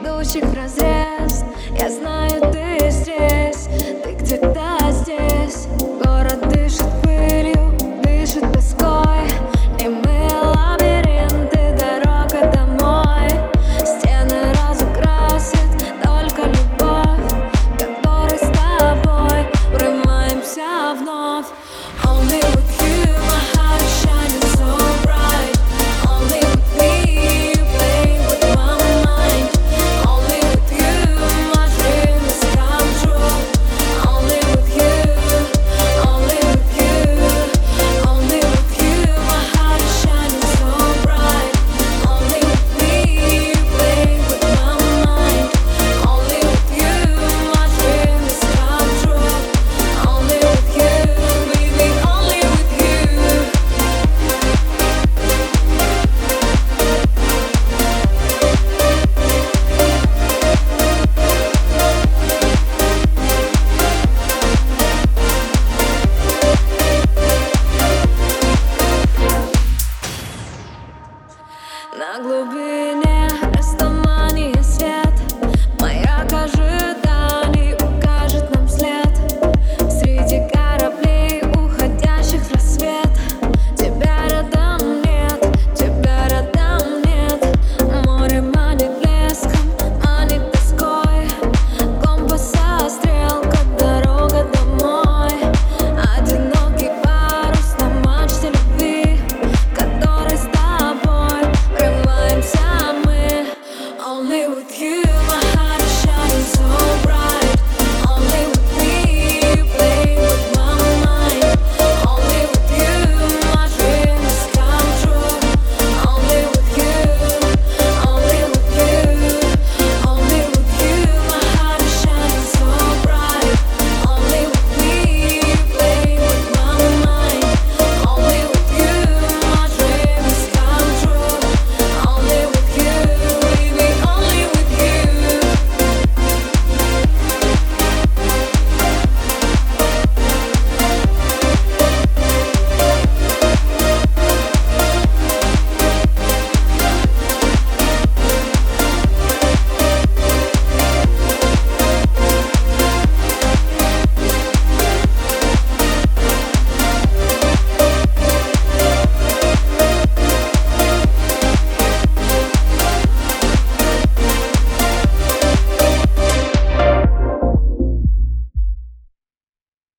ведущих разрез. Я знаю, глубины